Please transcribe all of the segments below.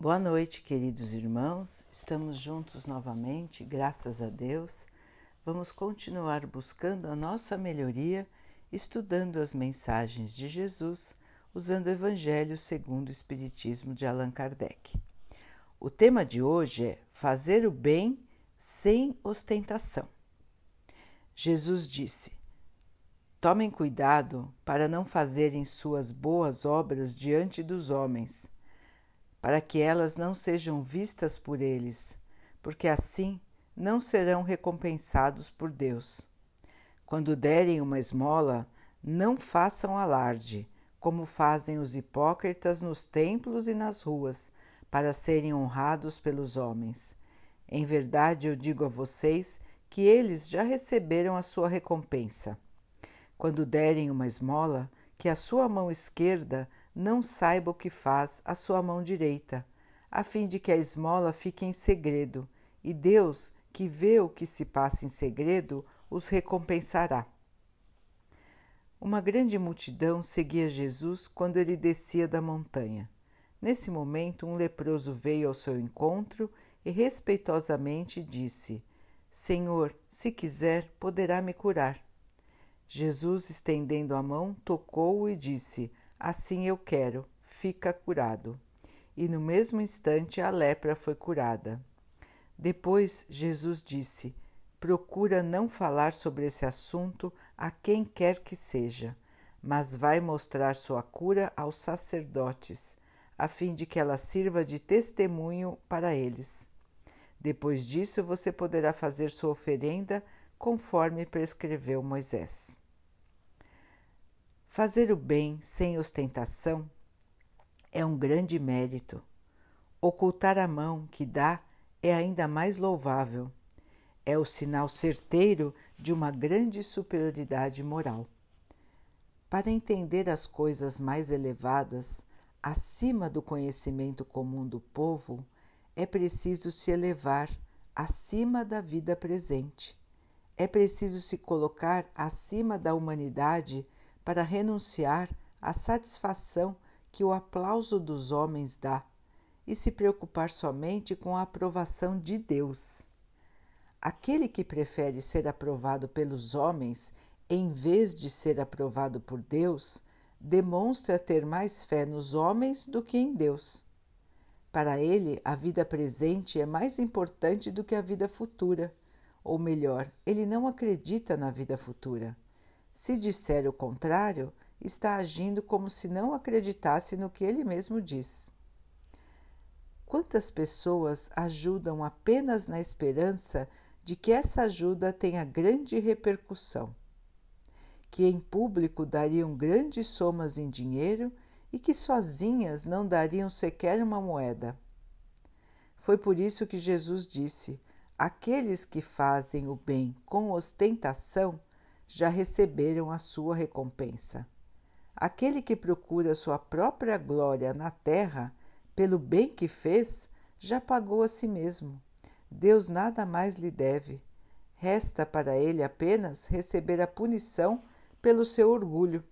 Boa noite, queridos irmãos. Estamos juntos novamente, graças a Deus. Vamos continuar buscando a nossa melhoria, estudando as mensagens de Jesus, usando o Evangelho segundo o Espiritismo de Allan Kardec. O tema de hoje é fazer o bem sem ostentação. Jesus disse: Tomem cuidado para não fazerem suas boas obras diante dos homens para que elas não sejam vistas por eles, porque assim não serão recompensados por Deus. Quando derem uma esmola, não façam alarde, como fazem os hipócritas nos templos e nas ruas, para serem honrados pelos homens. Em verdade, eu digo a vocês que eles já receberam a sua recompensa. Quando derem uma esmola, que a sua mão esquerda não saiba o que faz a sua mão direita, a fim de que a esmola fique em segredo, e Deus, que vê o que se passa em segredo, os recompensará. Uma grande multidão seguia Jesus quando ele descia da montanha. Nesse momento, um leproso veio ao seu encontro e respeitosamente disse: Senhor, se quiser, poderá me curar. Jesus, estendendo a mão, tocou-o e disse: Assim eu quero, fica curado. E no mesmo instante a lepra foi curada. Depois Jesus disse: Procura não falar sobre esse assunto a quem quer que seja, mas vai mostrar sua cura aos sacerdotes, a fim de que ela sirva de testemunho para eles. Depois disso, você poderá fazer sua oferenda conforme prescreveu Moisés. Fazer o bem sem ostentação é um grande mérito. Ocultar a mão que dá é ainda mais louvável. É o sinal certeiro de uma grande superioridade moral. Para entender as coisas mais elevadas, acima do conhecimento comum do povo, é preciso se elevar acima da vida presente. É preciso se colocar acima da humanidade para renunciar à satisfação que o aplauso dos homens dá e se preocupar somente com a aprovação de Deus. Aquele que prefere ser aprovado pelos homens em vez de ser aprovado por Deus, demonstra ter mais fé nos homens do que em Deus. Para ele, a vida presente é mais importante do que a vida futura, ou melhor, ele não acredita na vida futura. Se disser o contrário, está agindo como se não acreditasse no que ele mesmo diz. Quantas pessoas ajudam apenas na esperança de que essa ajuda tenha grande repercussão? Que em público dariam grandes somas em dinheiro e que sozinhas não dariam sequer uma moeda. Foi por isso que Jesus disse: aqueles que fazem o bem com ostentação já receberam a sua recompensa. Aquele que procura sua própria glória na terra, pelo bem que fez, já pagou a si mesmo. Deus nada mais lhe deve. Resta para ele apenas receber a punição pelo seu orgulho.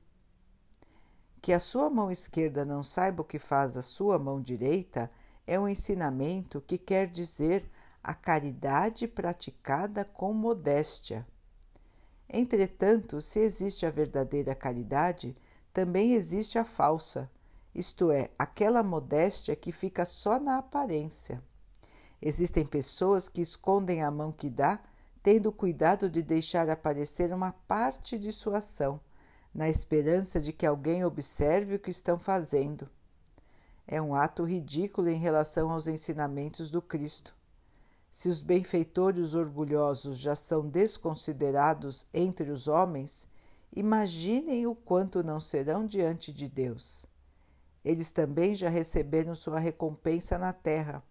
Que a sua mão esquerda não saiba o que faz a sua mão direita é um ensinamento que quer dizer a caridade praticada com modéstia. Entretanto, se existe a verdadeira caridade, também existe a falsa, isto é, aquela modéstia que fica só na aparência. Existem pessoas que escondem a mão que dá, tendo cuidado de deixar aparecer uma parte de sua ação, na esperança de que alguém observe o que estão fazendo. É um ato ridículo em relação aos ensinamentos do Cristo. Se os benfeitores orgulhosos já são desconsiderados entre os homens, imaginem o quanto não serão diante de Deus. Eles também já receberam sua recompensa na terra,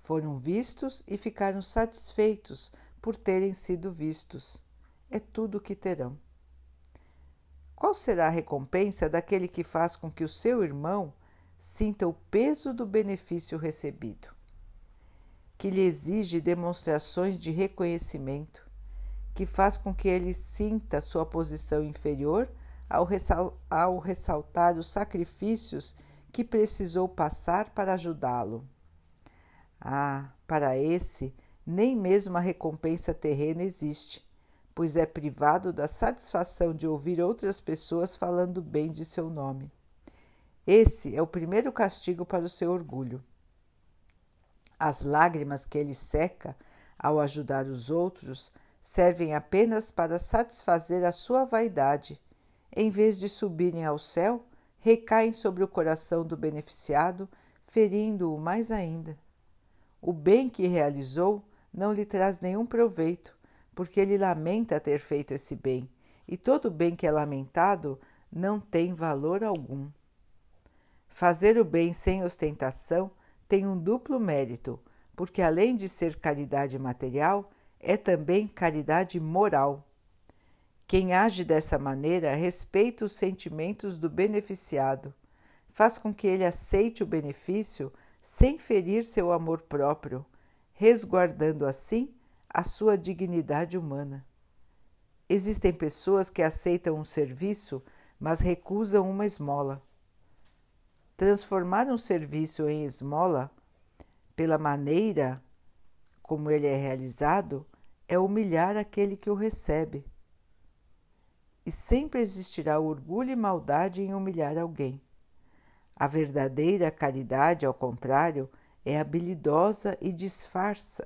foram vistos e ficaram satisfeitos por terem sido vistos. É tudo o que terão. Qual será a recompensa daquele que faz com que o seu irmão sinta o peso do benefício recebido? Que lhe exige demonstrações de reconhecimento, que faz com que ele sinta sua posição inferior ao, ressal ao ressaltar os sacrifícios que precisou passar para ajudá-lo. Ah, para esse, nem mesmo a recompensa terrena existe, pois é privado da satisfação de ouvir outras pessoas falando bem de seu nome. Esse é o primeiro castigo para o seu orgulho. As lágrimas que ele seca ao ajudar os outros servem apenas para satisfazer a sua vaidade. Em vez de subirem ao céu, recaem sobre o coração do beneficiado, ferindo-o mais ainda. O bem que realizou não lhe traz nenhum proveito, porque ele lamenta ter feito esse bem, e todo bem que é lamentado não tem valor algum. Fazer o bem sem ostentação tem um duplo mérito, porque além de ser caridade material, é também caridade moral. Quem age dessa maneira respeita os sentimentos do beneficiado, faz com que ele aceite o benefício sem ferir seu amor próprio, resguardando assim a sua dignidade humana. Existem pessoas que aceitam um serviço, mas recusam uma esmola. Transformar um serviço em esmola, pela maneira como ele é realizado, é humilhar aquele que o recebe. E sempre existirá orgulho e maldade em humilhar alguém. A verdadeira caridade, ao contrário, é habilidosa e disfarça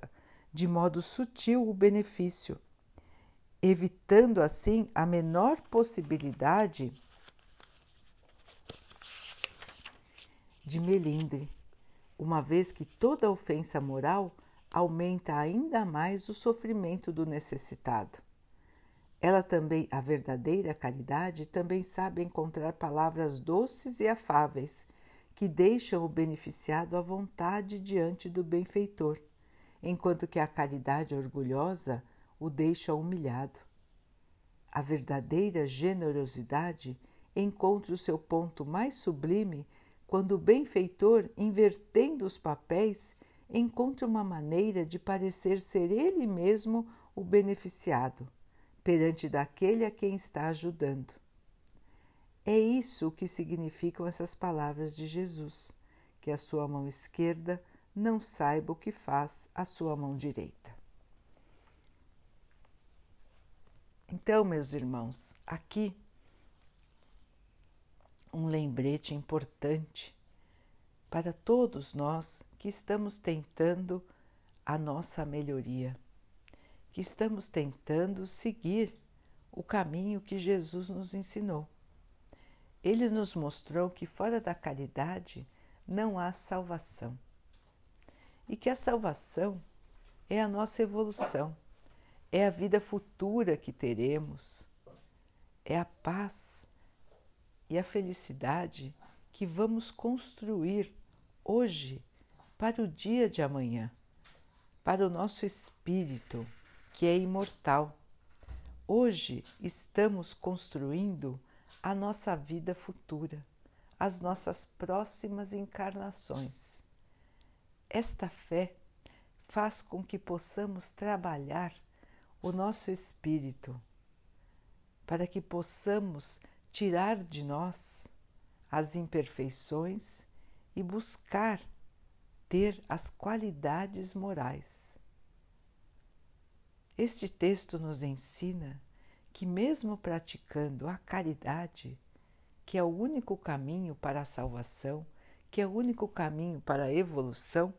de modo sutil o benefício, evitando assim a menor possibilidade de melindre, uma vez que toda ofensa moral aumenta ainda mais o sofrimento do necessitado. Ela também, a verdadeira caridade, também sabe encontrar palavras doces e afáveis que deixam o beneficiado à vontade diante do benfeitor, enquanto que a caridade orgulhosa o deixa humilhado. A verdadeira generosidade encontra o seu ponto mais sublime quando o benfeitor, invertendo os papéis, encontra uma maneira de parecer ser ele mesmo o beneficiado perante daquele a quem está ajudando. É isso que significam essas palavras de Jesus, que a sua mão esquerda não saiba o que faz a sua mão direita. Então, meus irmãos, aqui um lembrete importante para todos nós que estamos tentando a nossa melhoria que estamos tentando seguir o caminho que Jesus nos ensinou. Ele nos mostrou que fora da caridade não há salvação e que a salvação é a nossa evolução, é a vida futura que teremos, é a paz e a felicidade que vamos construir hoje para o dia de amanhã, para o nosso espírito que é imortal. Hoje estamos construindo a nossa vida futura, as nossas próximas encarnações. Esta fé faz com que possamos trabalhar o nosso espírito, para que possamos tirar de nós as imperfeições e buscar ter as qualidades morais. Este texto nos ensina que, mesmo praticando a caridade, que é o único caminho para a salvação, que é o único caminho para a evolução,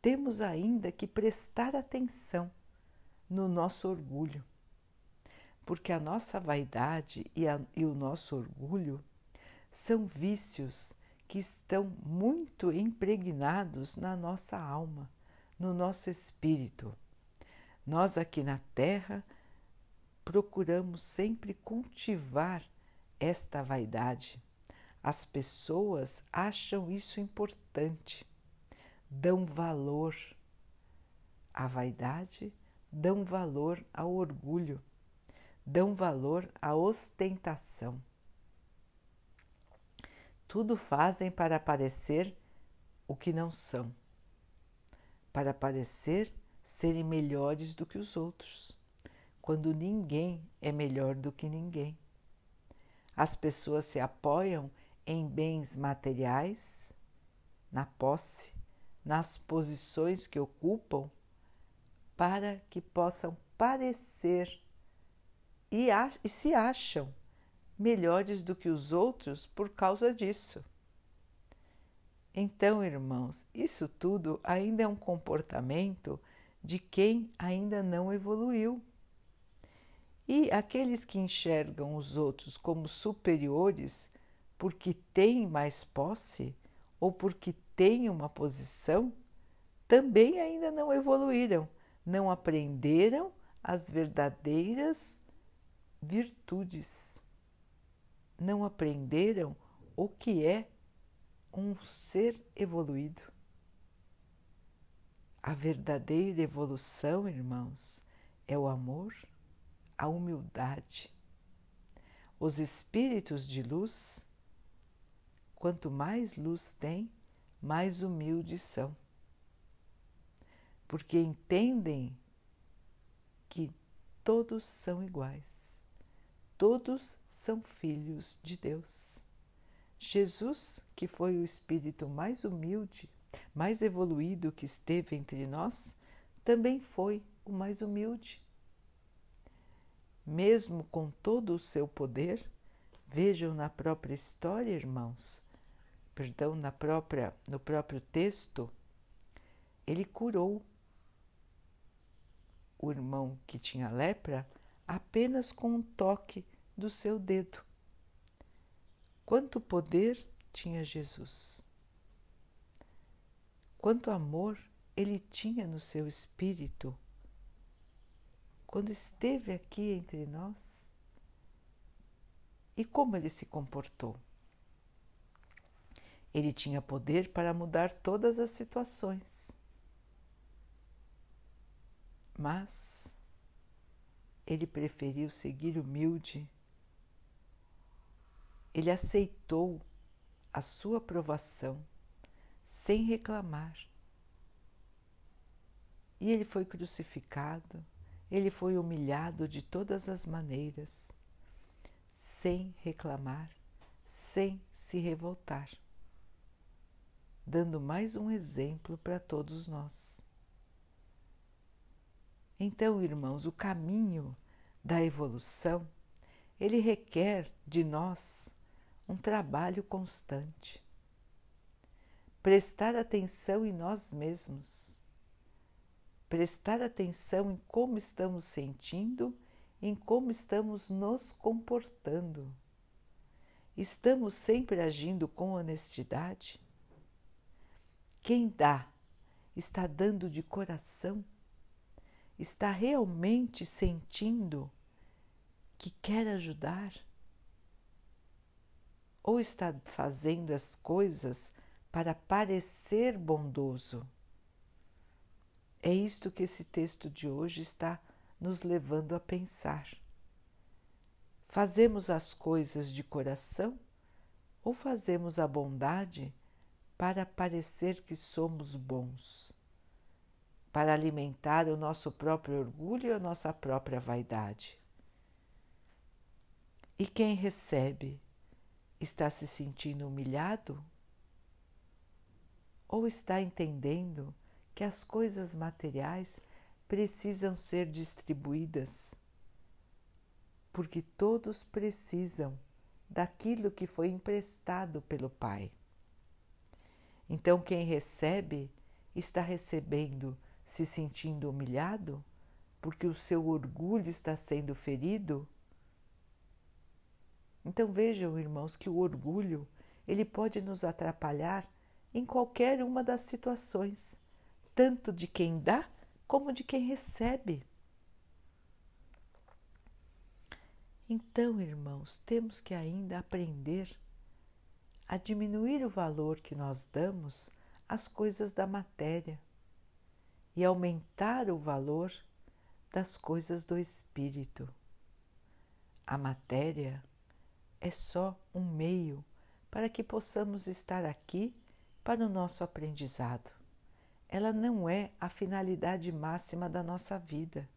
temos ainda que prestar atenção no nosso orgulho, porque a nossa vaidade e, a, e o nosso orgulho são vícios que estão muito impregnados na nossa alma, no nosso espírito. Nós aqui na Terra procuramos sempre cultivar esta vaidade. As pessoas acham isso importante, dão valor à vaidade, dão valor ao orgulho, dão valor à ostentação. Tudo fazem para parecer o que não são, para parecer serem melhores do que os outros, quando ninguém é melhor do que ninguém. As pessoas se apoiam em bens materiais, na posse, nas posições que ocupam para que possam parecer e, e se acham melhores do que os outros por causa disso. Então, irmãos, isso tudo ainda é um comportamento de quem ainda não evoluiu. E aqueles que enxergam os outros como superiores porque têm mais posse ou porque têm uma posição, também ainda não evoluíram, não aprenderam as verdadeiras virtudes, não aprenderam o que é um ser evoluído. A verdadeira evolução, irmãos, é o amor, a humildade. Os espíritos de luz, quanto mais luz têm, mais humildes são. Porque entendem que todos são iguais, todos são filhos de Deus. Jesus, que foi o espírito mais humilde, mais evoluído que esteve entre nós, também foi o mais humilde. Mesmo com todo o seu poder, vejam na própria história, irmãos, perdão, na própria, no próprio texto, ele curou o irmão que tinha lepra apenas com um toque do seu dedo. Quanto poder tinha Jesus! Quanto amor ele tinha no seu espírito quando esteve aqui entre nós e como ele se comportou. Ele tinha poder para mudar todas as situações, mas ele preferiu seguir humilde ele aceitou a sua provação sem reclamar. E ele foi crucificado, ele foi humilhado de todas as maneiras, sem reclamar, sem se revoltar, dando mais um exemplo para todos nós. Então, irmãos, o caminho da evolução, ele requer de nós um trabalho constante. Prestar atenção em nós mesmos, prestar atenção em como estamos sentindo, em como estamos nos comportando. Estamos sempre agindo com honestidade? Quem dá está dando de coração? Está realmente sentindo que quer ajudar? ou está fazendo as coisas para parecer bondoso? É isto que esse texto de hoje está nos levando a pensar. Fazemos as coisas de coração ou fazemos a bondade para parecer que somos bons? Para alimentar o nosso próprio orgulho e a nossa própria vaidade? E quem recebe Está se sentindo humilhado? Ou está entendendo que as coisas materiais precisam ser distribuídas? Porque todos precisam daquilo que foi emprestado pelo Pai. Então, quem recebe está recebendo se sentindo humilhado, porque o seu orgulho está sendo ferido? Então vejam, irmãos, que o orgulho ele pode nos atrapalhar em qualquer uma das situações, tanto de quem dá como de quem recebe. Então, irmãos, temos que ainda aprender a diminuir o valor que nós damos às coisas da matéria e aumentar o valor das coisas do espírito. A matéria é só um meio para que possamos estar aqui para o nosso aprendizado. Ela não é a finalidade máxima da nossa vida.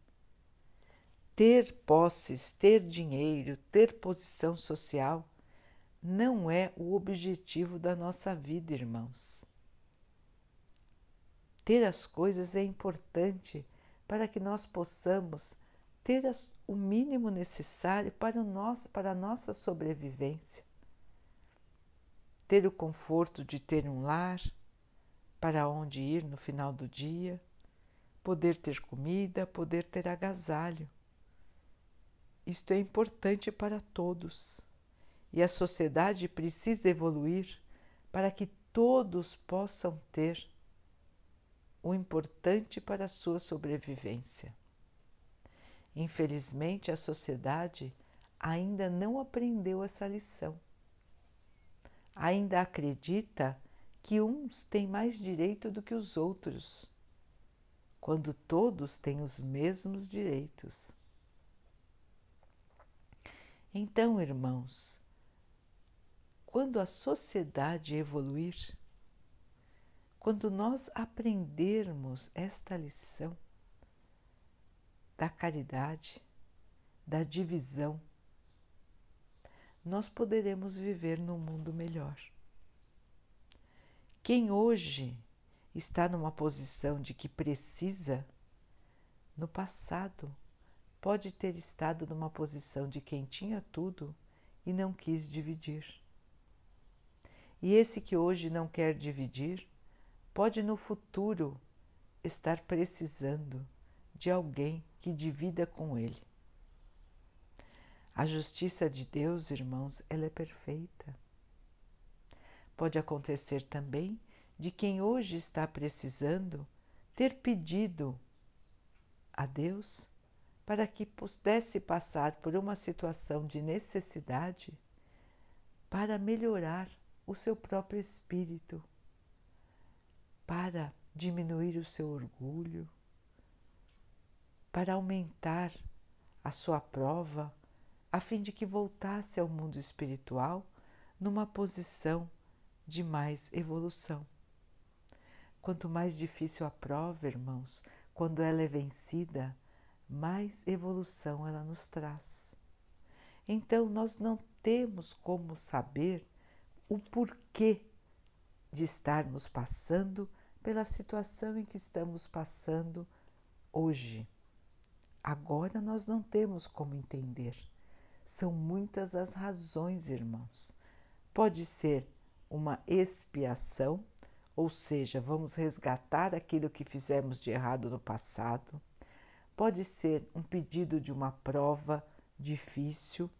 Ter posses, ter dinheiro, ter posição social não é o objetivo da nossa vida, irmãos. Ter as coisas é importante para que nós possamos ter as, o mínimo necessário para, o nosso, para a nossa sobrevivência. Ter o conforto de ter um lar, para onde ir no final do dia, poder ter comida, poder ter agasalho. Isto é importante para todos e a sociedade precisa evoluir para que todos possam ter o importante para a sua sobrevivência. Infelizmente, a sociedade ainda não aprendeu essa lição. Ainda acredita que uns têm mais direito do que os outros, quando todos têm os mesmos direitos. Então, irmãos, quando a sociedade evoluir, quando nós aprendermos esta lição da caridade, da divisão, nós poderemos viver num mundo melhor. Quem hoje está numa posição de que precisa, no passado pode ter estado numa posição de quem tinha tudo e não quis dividir. E esse que hoje não quer dividir, pode no futuro estar precisando de alguém que divida com ele. A justiça de Deus, irmãos, ela é perfeita. Pode acontecer também de quem hoje está precisando ter pedido a Deus para que pudesse passar por uma situação de necessidade para melhorar o seu próprio espírito, para diminuir o seu orgulho, para aumentar a sua prova, a fim de que voltasse ao mundo espiritual numa posição de mais evolução. Quanto mais difícil a prova, irmãos, quando ela é vencida, mais evolução ela nos traz. Então, nós não temos como saber o porquê de estarmos passando pela situação em que estamos passando hoje. Agora nós não temos como entender. São muitas as razões, irmãos. Pode ser uma expiação, ou seja, vamos resgatar aquilo que fizemos de errado no passado. Pode ser um pedido de uma prova difícil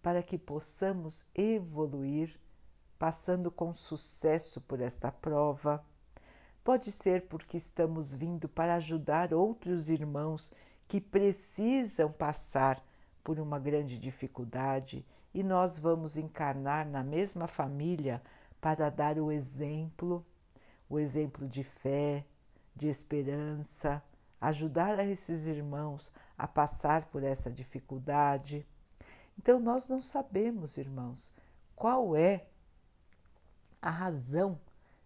para que possamos evoluir, passando com sucesso por esta prova. Pode ser porque estamos vindo para ajudar outros irmãos que precisam passar por uma grande dificuldade e nós vamos encarnar na mesma família para dar o exemplo, o exemplo de fé, de esperança, ajudar esses irmãos a passar por essa dificuldade. Então, nós não sabemos, irmãos, qual é a razão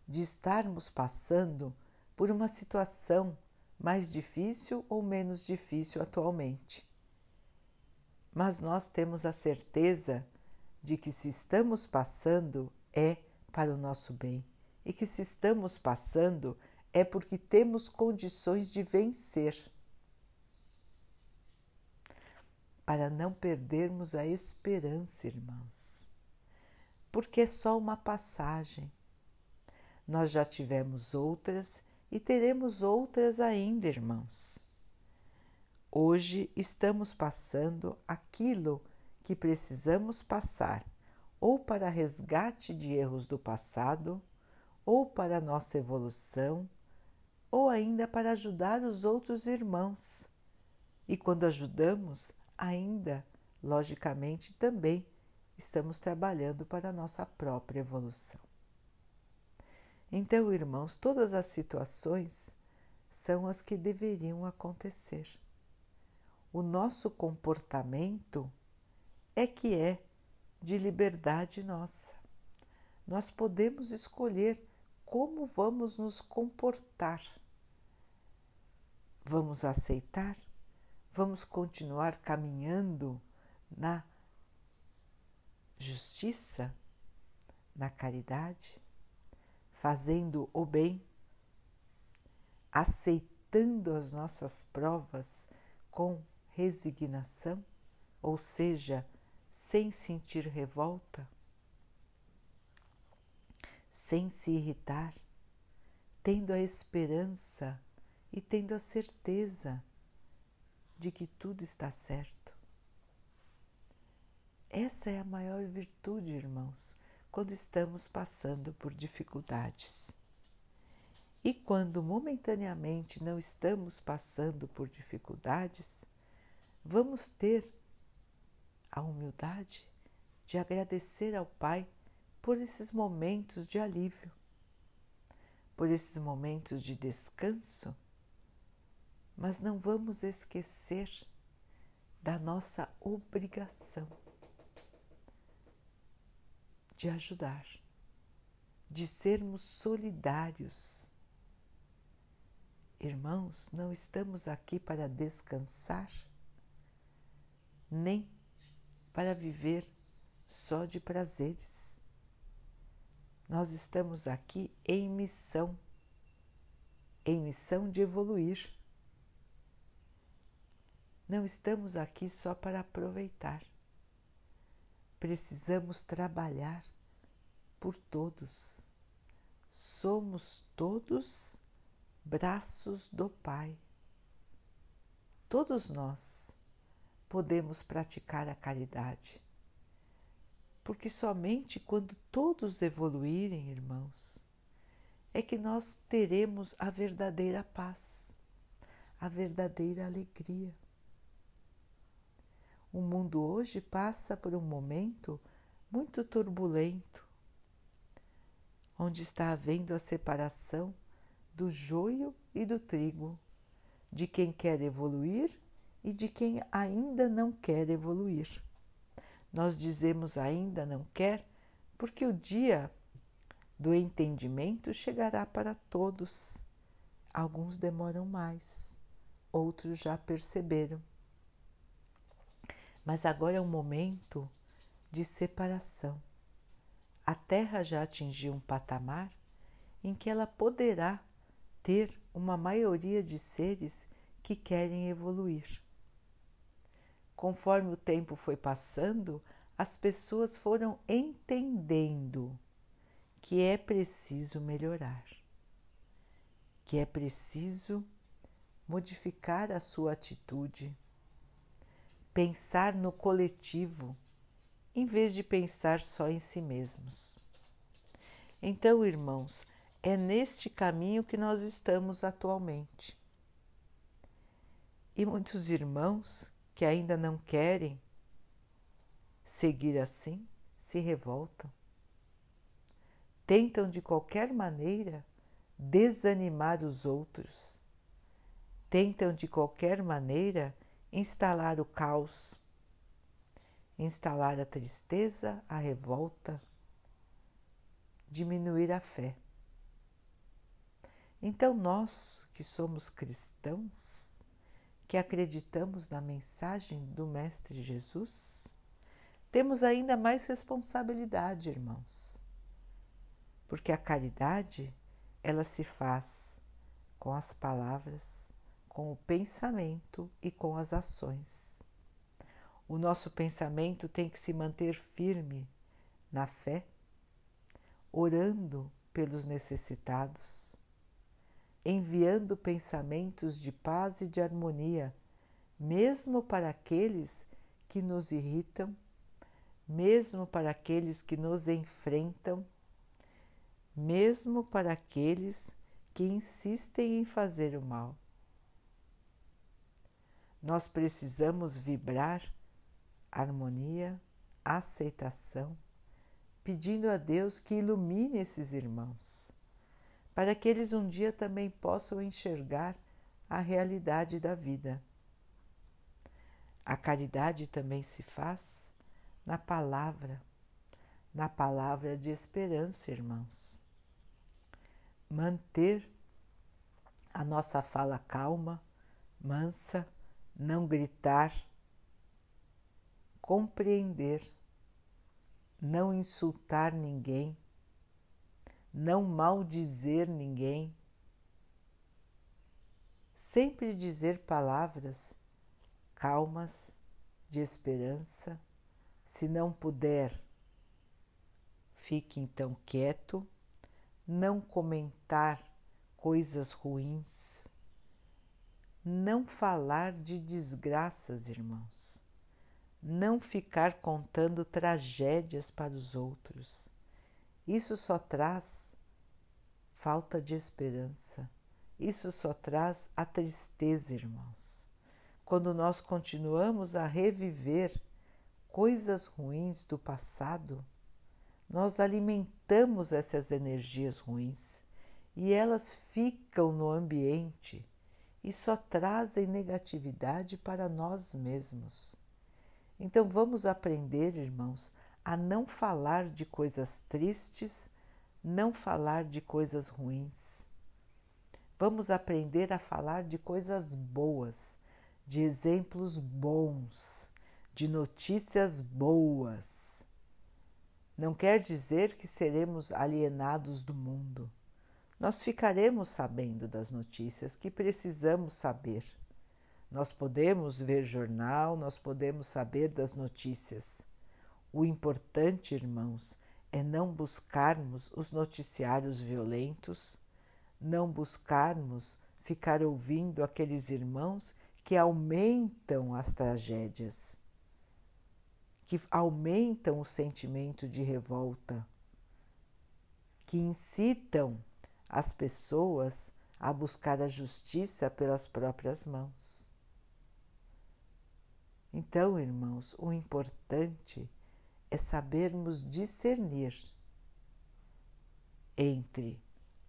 de estarmos passando por uma situação mais difícil ou menos difícil atualmente. Mas nós temos a certeza de que se estamos passando é para o nosso bem e que se estamos passando é porque temos condições de vencer. Para não perdermos a esperança, irmãos, porque é só uma passagem. Nós já tivemos outras e teremos outras ainda, irmãos. Hoje estamos passando aquilo que precisamos passar ou para resgate de erros do passado, ou para nossa evolução, ou ainda para ajudar os outros irmãos. E quando ajudamos, ainda, logicamente, também estamos trabalhando para a nossa própria evolução. Então, irmãos, todas as situações são as que deveriam acontecer. O nosso comportamento é que é de liberdade nossa. Nós podemos escolher como vamos nos comportar. Vamos aceitar? Vamos continuar caminhando na justiça, na caridade, fazendo o bem, aceitando as nossas provas com resignação, ou seja, sem sentir revolta, sem se irritar, tendo a esperança e tendo a certeza de que tudo está certo. Essa é a maior virtude, irmãos, quando estamos passando por dificuldades. E quando momentaneamente não estamos passando por dificuldades, vamos ter a humildade de agradecer ao Pai por esses momentos de alívio, por esses momentos de descanso, mas não vamos esquecer da nossa obrigação de ajudar, de sermos solidários. Irmãos, não estamos aqui para descansar, nem para viver só de prazeres. Nós estamos aqui em missão, em missão de evoluir. Não estamos aqui só para aproveitar precisamos trabalhar por todos. Somos todos braços do Pai. Todos nós podemos praticar a caridade, porque somente quando todos evoluírem, irmãos, é que nós teremos a verdadeira paz, a verdadeira alegria. O mundo hoje passa por um momento muito turbulento, onde está havendo a separação do joio e do trigo, de quem quer evoluir e de quem ainda não quer evoluir. Nós dizemos ainda não quer porque o dia do entendimento chegará para todos. Alguns demoram mais, outros já perceberam. Mas agora é um momento de separação. A Terra já atingiu um patamar em que ela poderá ter uma maioria de seres que querem evoluir. Conforme o tempo foi passando, as pessoas foram entendendo que é preciso melhorar, que é preciso modificar a sua atitude pensar no coletivo em vez de pensar só em si mesmos. Então, irmãos, é neste caminho que nós estamos atualmente. E muitos irmãos que ainda não querem seguir assim se revoltam. Tentam de qualquer maneira desanimar os outros. Tentam de qualquer maneira instalar o caos, instalar a tristeza, a revolta, diminuir a fé. Então, nós que somos cristãos, que acreditamos na mensagem do Mestre Jesus, temos ainda mais responsabilidade, irmãos, porque a caridade ela se faz com as palavras, com o pensamento e com as ações. O nosso pensamento tem que se manter firme na fé, orando pelos necessitados, enviando pensamentos de paz e de harmonia, mesmo para aqueles que nos irritam, mesmo para aqueles que nos enfrentam, mesmo para aqueles que insistem em fazer o mal. Nós precisamos vibrar harmonia, aceitação, pedindo a Deus que ilumine esses irmãos, para que eles um dia também possam enxergar a realidade da vida. A caridade também se faz na palavra, na palavra de esperança, irmãos. Manter a nossa fala calma, mansa, não gritar, compreender, não insultar ninguém, não maldizer ninguém, sempre dizer palavras calmas, de esperança. Se não puder, fique então quieto, não comentar coisas ruins, não falar de desgraças, irmãos, não ficar contando tragédias para os outros. Isso só traz falta de esperança. Isso só traz a tristeza, irmãos. Quando nós continuamos a reviver coisas ruins do passado, nós alimentamos essas energias ruins e elas ficam no ambiente e só trazem negatividade para nós mesmos. Então vamos aprender, irmãos, a não falar de coisas tristes, não falar de coisas ruins. Vamos aprender a falar de coisas boas, de exemplos bons, de notícias boas. Não quer dizer que seremos alienados do mundo. Nós ficaremos sabendo das notícias que precisamos saber. Nós podemos ver jornal, nós podemos saber das notícias. O importante, irmãos, é não buscarmos os noticiários violentos, não buscarmos ficar ouvindo aqueles irmãos que aumentam as tragédias, que aumentam o sentimento de revolta, que incitam as pessoas a buscar a justiça pelas próprias mãos. Então, irmãos, o importante é sabermos discernir entre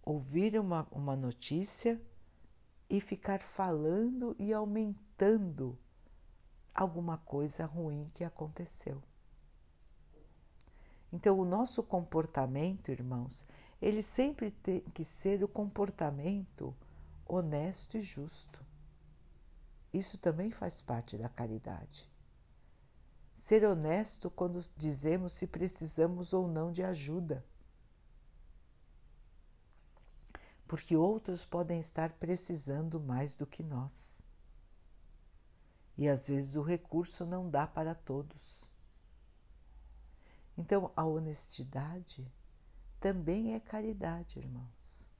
ouvir uma, uma notícia e ficar falando e aumentando alguma coisa ruim que aconteceu. Então, o nosso comportamento, irmãos, ele sempre tem que ser o comportamento honesto e justo. Isso também faz parte da caridade. Ser honesto quando dizemos se precisamos ou não de ajuda. Porque outros podem estar precisando mais do que nós. E às vezes o recurso não dá para todos. Então, a honestidade também é caridade, irmãos.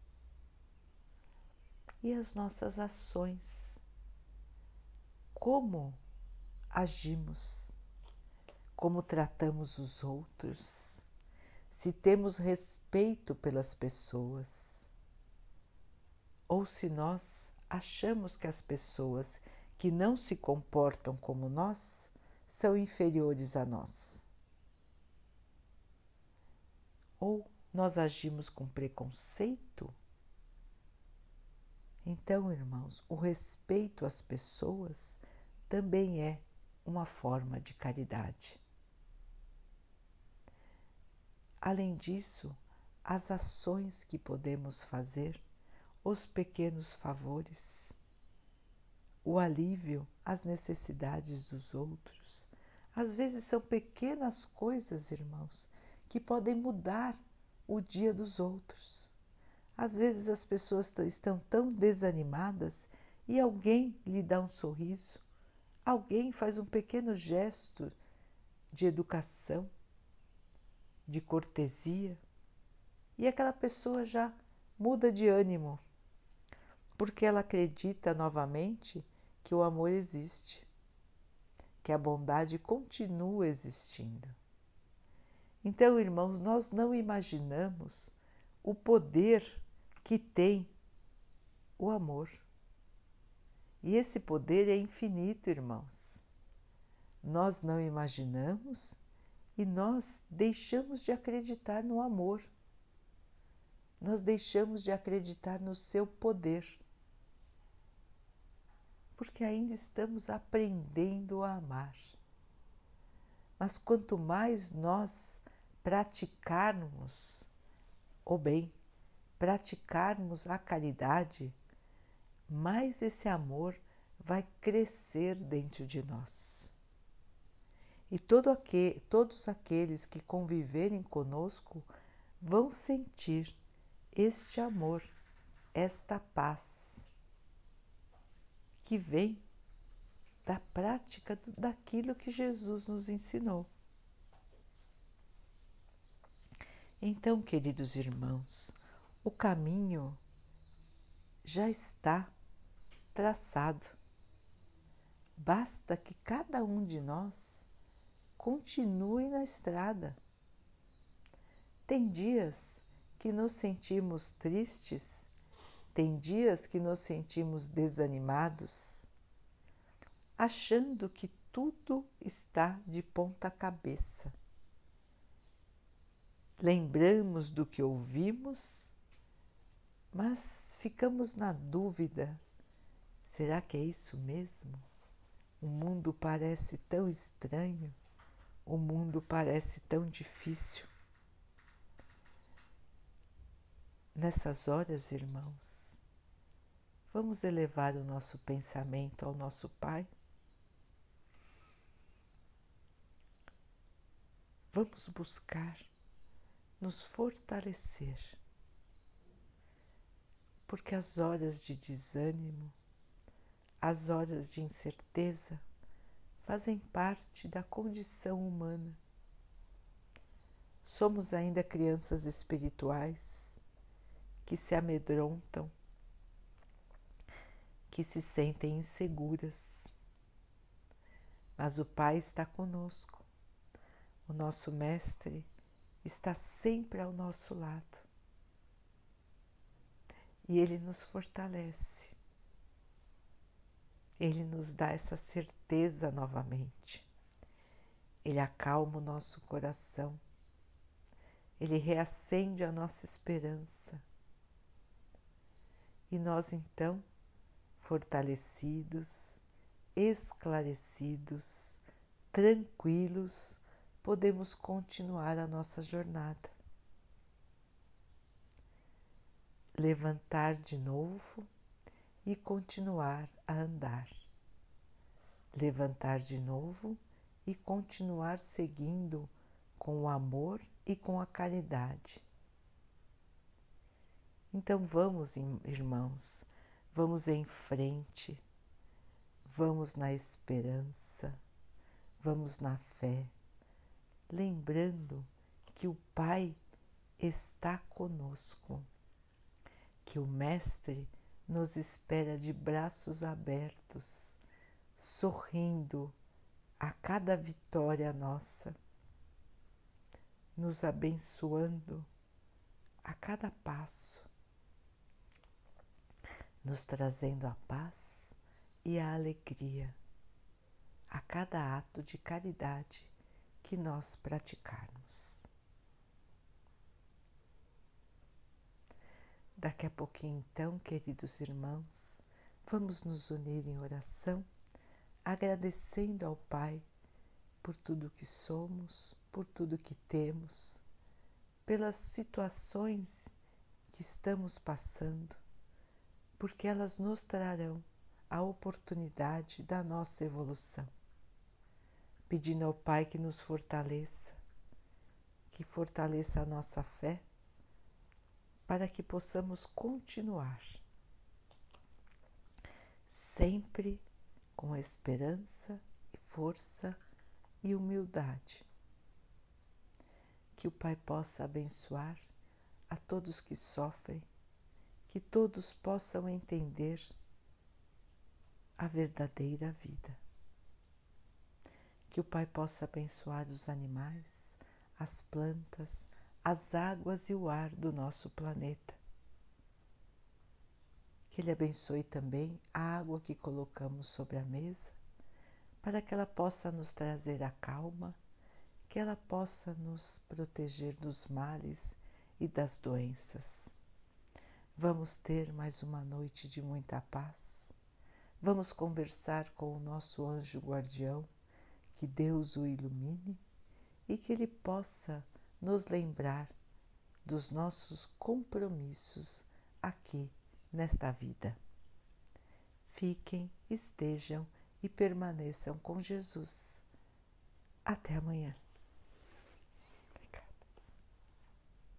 E as nossas ações? Como agimos? como tratamos os outros, se temos respeito pelas pessoas, ou se nós achamos que as pessoas que não se comportam como nós são inferiores a nós. Ou nós agimos com preconceito? Então, irmãos, o respeito às pessoas também é uma forma de caridade. Além disso, as ações que podemos fazer, os pequenos favores, o alívio às necessidades dos outros. Às vezes são pequenas coisas, irmãos, que podem mudar o dia dos outros. Às vezes as pessoas estão tão desanimadas e alguém lhe dá um sorriso, alguém faz um pequeno gesto de educação de cortesia, e aquela pessoa já muda de ânimo, porque ela acredita novamente que o amor existe, que a bondade continua existindo. Então, irmãos, nós não imaginamos o poder que tem o amor. E esse poder é infinito, irmãos. Nós não imaginamos e nós deixamos de acreditar no amor, nós deixamos de acreditar no seu poder, porque ainda estamos aprendendo a amar. Mas quanto mais nós praticarmos o bem, praticarmos a caridade, mais esse amor vai crescer dentro de nós e todo aquele, todos aqueles que conviverem conosco vão sentir este amor, esta paz. que vem da prática daquilo que Jesus nos ensinou. Então, queridos irmãos, o caminho já está traçado. Basta que cada um de nós continue na estrada. Tem dias que nos sentimos tristes, tem dias que nos sentimos desanimados, achando que tudo está de ponta cabeça. Lembramos do que ouvimos, mas ficamos na dúvida: será que é isso mesmo? O mundo parece tão estranho, o mundo parece tão difícil. Nessas horas, irmãos, vamos elevar o nosso pensamento ao nosso Pai. Vamos buscar nos fortalecer, porque as horas de desânimo, as horas de incerteza fazem parte da condição humana. Somos ainda crianças espirituais que se amedrontam, que se sentem inseguras. Mas o Pai está conosco, o nosso Mestre está sempre ao nosso lado. E Ele nos fortalece, Ele nos dá essa certeza novamente, Ele acalma o nosso coração, Ele reacende a nossa esperança. E nós então, fortalecidos, esclarecidos, tranquilos, podemos continuar a nossa jornada. Levantar de novo e continuar a andar. Levantar de novo e continuar seguindo com o amor e com a caridade então vamos, irmãos, vamos em frente, vamos na esperança, vamos na fé, lembrando que o Pai está conosco, que o Mestre nos espera de braços abertos, sorrindo a cada vitória nossa, nos abençoando a cada passo nos trazendo a paz e a alegria a cada ato de caridade que nós praticarmos. Daqui a pouquinho, então, queridos irmãos, vamos nos unir em oração, agradecendo ao Pai por tudo que somos, por tudo que temos, pelas situações que estamos passando porque elas nos trarão a oportunidade da nossa evolução. Pedindo ao Pai que nos fortaleça, que fortaleça a nossa fé, para que possamos continuar sempre com esperança, força e humildade. Que o Pai possa abençoar a todos que sofrem que todos possam entender a verdadeira vida. Que o Pai possa abençoar os animais, as plantas, as águas e o ar do nosso planeta. Que Ele abençoe também a água que colocamos sobre a mesa, para que ela possa nos trazer a calma, que ela possa nos proteger dos males e das doenças. Vamos ter mais uma noite de muita paz. Vamos conversar com o nosso anjo guardião, que Deus o ilumine e que ele possa nos lembrar dos nossos compromissos aqui nesta vida. Fiquem, estejam e permaneçam com Jesus. Até amanhã.